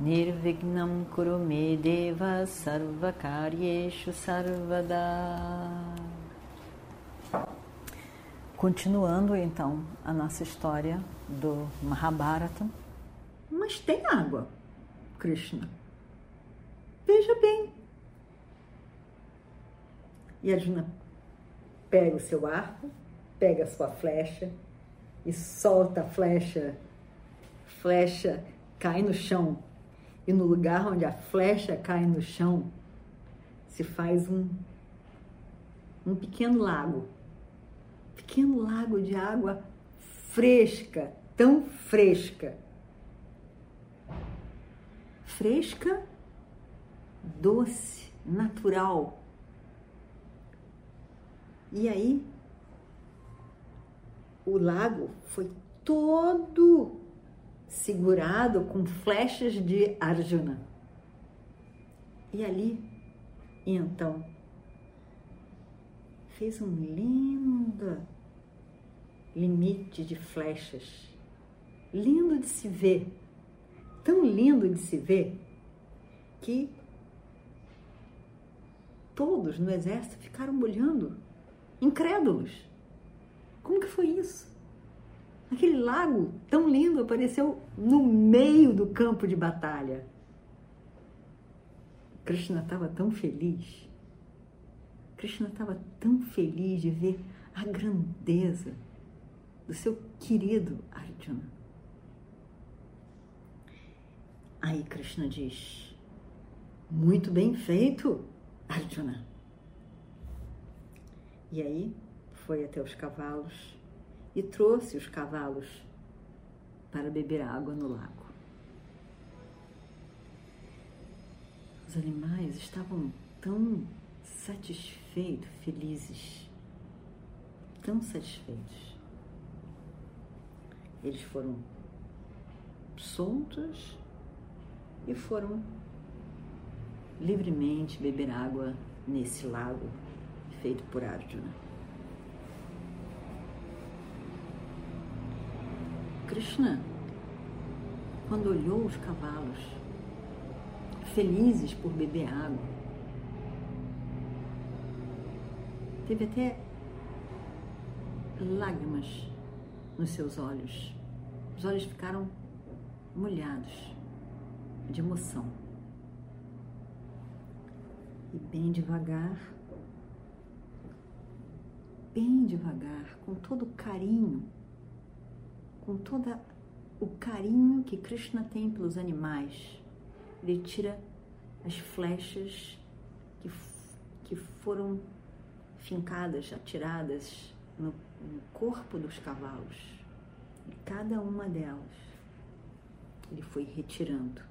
Nirvignam Kurume Deva Sarvakaryeshu Sarvada Continuando então a nossa história do Mahabharata. Mas tem água, Krishna. Veja bem. E Arjuna pega o seu arco, pega a sua flecha e solta a flecha. Flecha cai no chão. E no lugar onde a flecha cai no chão, se faz um, um pequeno lago. Pequeno lago de água fresca, tão fresca. Fresca, doce, natural. E aí, o lago foi todo segurado com flechas de Arjuna. E ali, então, fez um lindo limite de flechas, lindo de se ver, tão lindo de se ver, que todos no exército ficaram olhando, incrédulos. Como que foi isso? Aquele lago tão lindo apareceu no meio do campo de batalha. Krishna estava tão feliz. Krishna estava tão feliz de ver a grandeza do seu querido Arjuna. Aí Krishna diz: Muito bem feito, Arjuna. E aí foi até os cavalos e trouxe os cavalos para beber água no lago. Os animais estavam tão satisfeitos, felizes, tão satisfeitos. Eles foram soltos e foram livremente beber água nesse lago feito por Arjuna. Krishna, quando olhou os cavalos, felizes por beber água, teve até lágrimas nos seus olhos. Os olhos ficaram molhados de emoção. E bem devagar, bem devagar, com todo carinho, com todo o carinho que Krishna tem pelos animais, ele tira as flechas que, que foram fincadas, atiradas no, no corpo dos cavalos. E cada uma delas ele foi retirando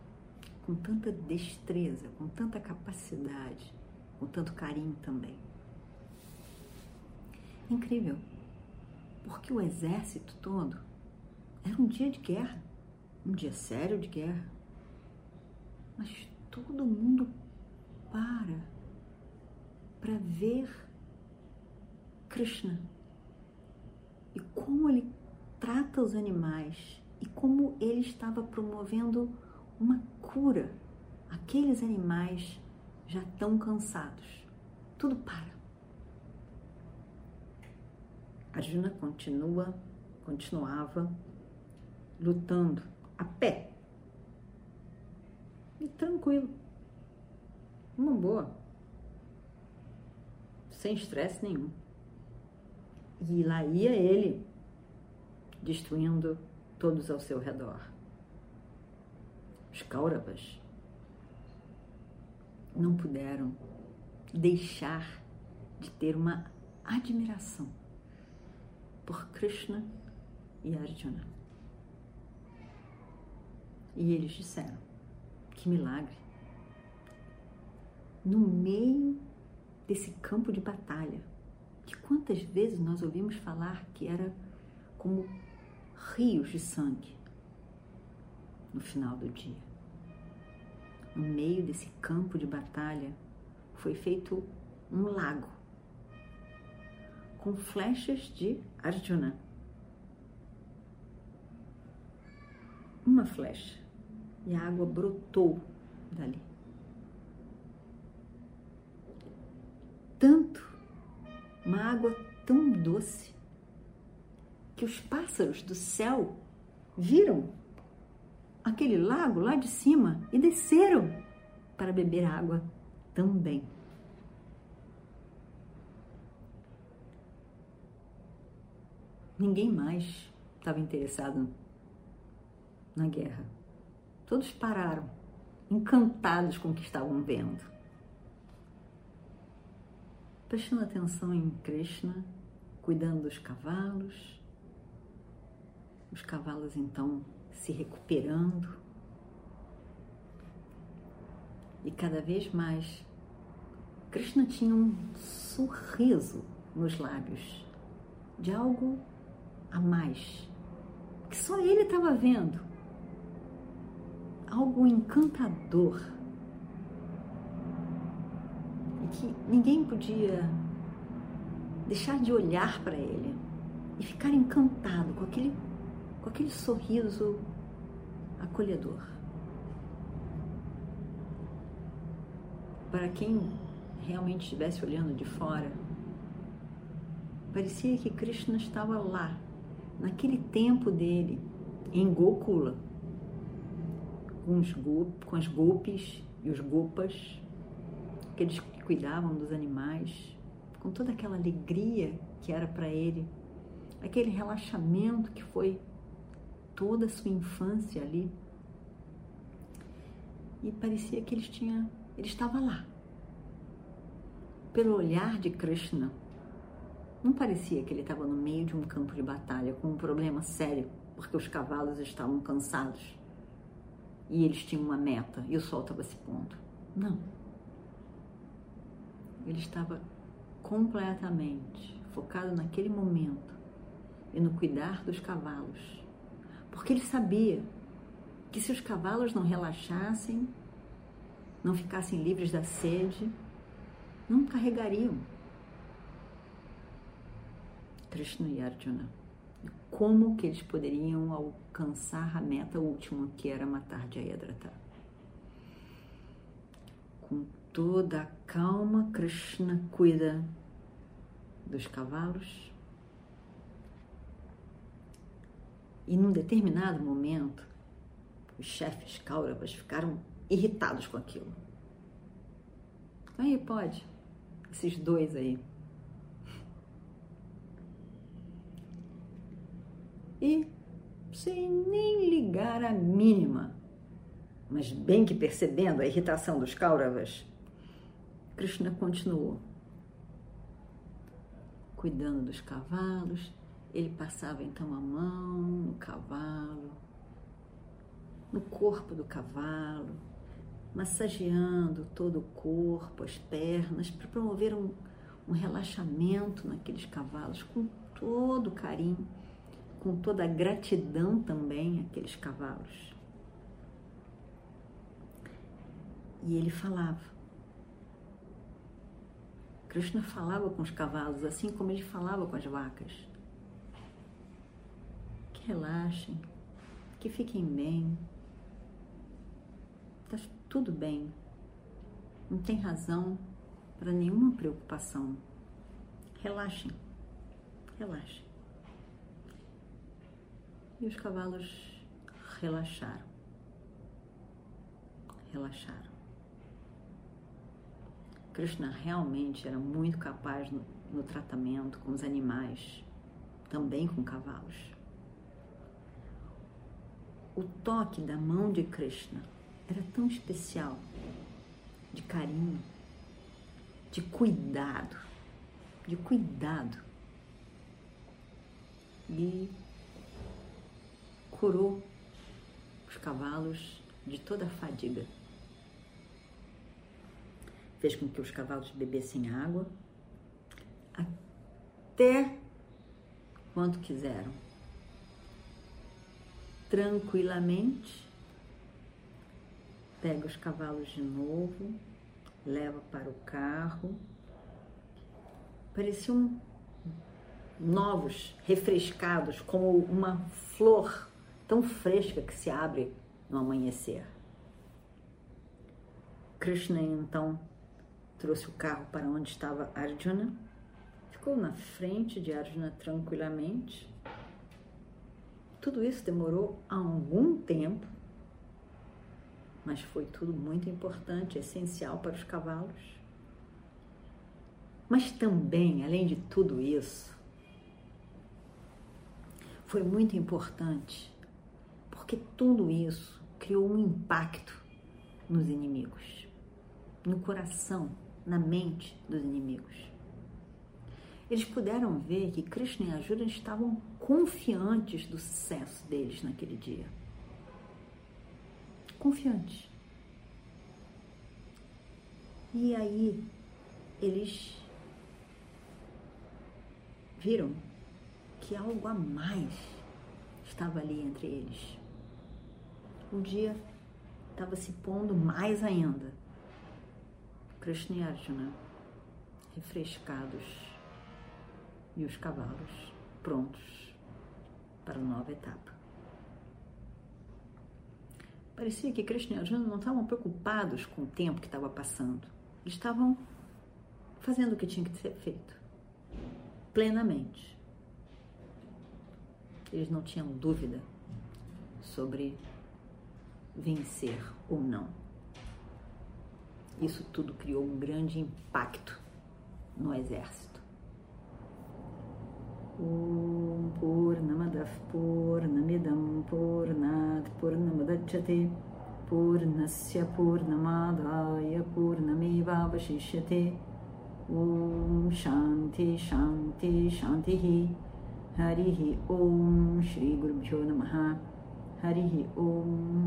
com tanta destreza, com tanta capacidade, com tanto carinho também. Incrível, porque o exército todo era um dia de guerra, um dia sério de guerra. Mas todo mundo para para ver Krishna e como ele trata os animais e como ele estava promovendo uma cura aqueles animais já tão cansados. Tudo para. Arjuna continua, continuava lutando a pé. E tranquilo. Uma boa. Sem estresse nenhum. E lá ia ele, destruindo todos ao seu redor. Os Kauravas não puderam deixar de ter uma admiração por Krishna e Arjuna. E eles disseram: Que milagre! no meio desse campo de batalha, que quantas vezes nós ouvimos falar que era como rios de sangue no final do dia. No meio desse campo de batalha foi feito um lago com flechas de Arjuna. Uma flecha e a água brotou dali. Tanto, uma água tão doce, que os pássaros do céu viram aquele lago lá de cima e desceram para beber água também. Ninguém mais estava interessado na guerra. Todos pararam, encantados com o que estavam vendo. Prestando atenção em Krishna, cuidando dos cavalos. Os cavalos então se recuperando. E cada vez mais, Krishna tinha um sorriso nos lábios de algo a mais que só ele estava vendo. Algo encantador e que ninguém podia deixar de olhar para ele e ficar encantado com aquele, com aquele sorriso acolhedor. Para quem realmente estivesse olhando de fora, parecia que Krishna estava lá naquele tempo dele, em Gokula, com, os com as golpes e os gopas, aqueles que cuidavam dos animais, com toda aquela alegria que era para ele, aquele relaxamento que foi toda a sua infância ali. E parecia que tinha, ele estava lá. Pelo olhar de Krishna, não parecia que ele estava no meio de um campo de batalha com um problema sério, porque os cavalos estavam cansados e eles tinham uma meta e o sol estava se pondo. Não. Ele estava completamente focado naquele momento e no cuidar dos cavalos, porque ele sabia que se os cavalos não relaxassem, não ficassem livres da sede, não carregariam Krishna e Arjuna. Como que eles poderiam alcançar a meta última, que era matar Jayadratha. Com toda a calma, Krishna cuida dos cavalos. E num determinado momento, os chefes Kauravas ficaram irritados com aquilo. Aí pode, esses dois aí, e, sem nem ligar a mínima, mas bem que percebendo a irritação dos Kauravas, Krishna continuou. Cuidando dos cavalos, ele passava então a mão no cavalo, no corpo do cavalo, massageando todo o corpo, as pernas, para promover um, um relaxamento naqueles cavalos com todo carinho com toda a gratidão também aqueles cavalos. E ele falava. Krishna falava com os cavalos assim como ele falava com as vacas. Que relaxem, que fiquem bem. Está tudo bem. Não tem razão para nenhuma preocupação. Relaxem, relaxem e os cavalos relaxaram. Relaxaram. Krishna realmente era muito capaz no, no tratamento com os animais, também com cavalos. O toque da mão de Krishna era tão especial, de carinho, de cuidado, de cuidado. E curou os cavalos de toda a fadiga. fez com que os cavalos bebessem água, até quanto quiseram. Tranquilamente, pega os cavalos de novo, leva para o carro. Pareciam novos, refrescados, como uma flor tão fresca que se abre no amanhecer. Krishna então trouxe o carro para onde estava Arjuna, ficou na frente de Arjuna tranquilamente. Tudo isso demorou algum tempo, mas foi tudo muito importante, essencial para os cavalos. Mas também, além de tudo isso, foi muito importante, porque tudo isso criou um impacto nos inimigos, no coração, na mente dos inimigos. Eles puderam ver que Krishna e Arjuna estavam confiantes do sucesso deles naquele dia. Confiantes. E aí eles viram que algo a mais estava ali entre eles. O dia estava se pondo mais ainda. Krishna e Arjuna refrescados e os cavalos prontos para a nova etapa. Parecia que Krishna e Arjuna não estavam preocupados com o tempo que estava passando. Eles estavam fazendo o que tinha que ser feito, plenamente eles não tinham dúvida sobre vencer ou não. Isso tudo criou um grande impacto no exército. Om Purnamadav Purnamidam Purnat Purnamadachyate Purnasya Purnamadaya Purnamevavashishyate Om Shanti Shanti Shanti Harihi Om Shri Guru Bhyo Namaha Harihi Om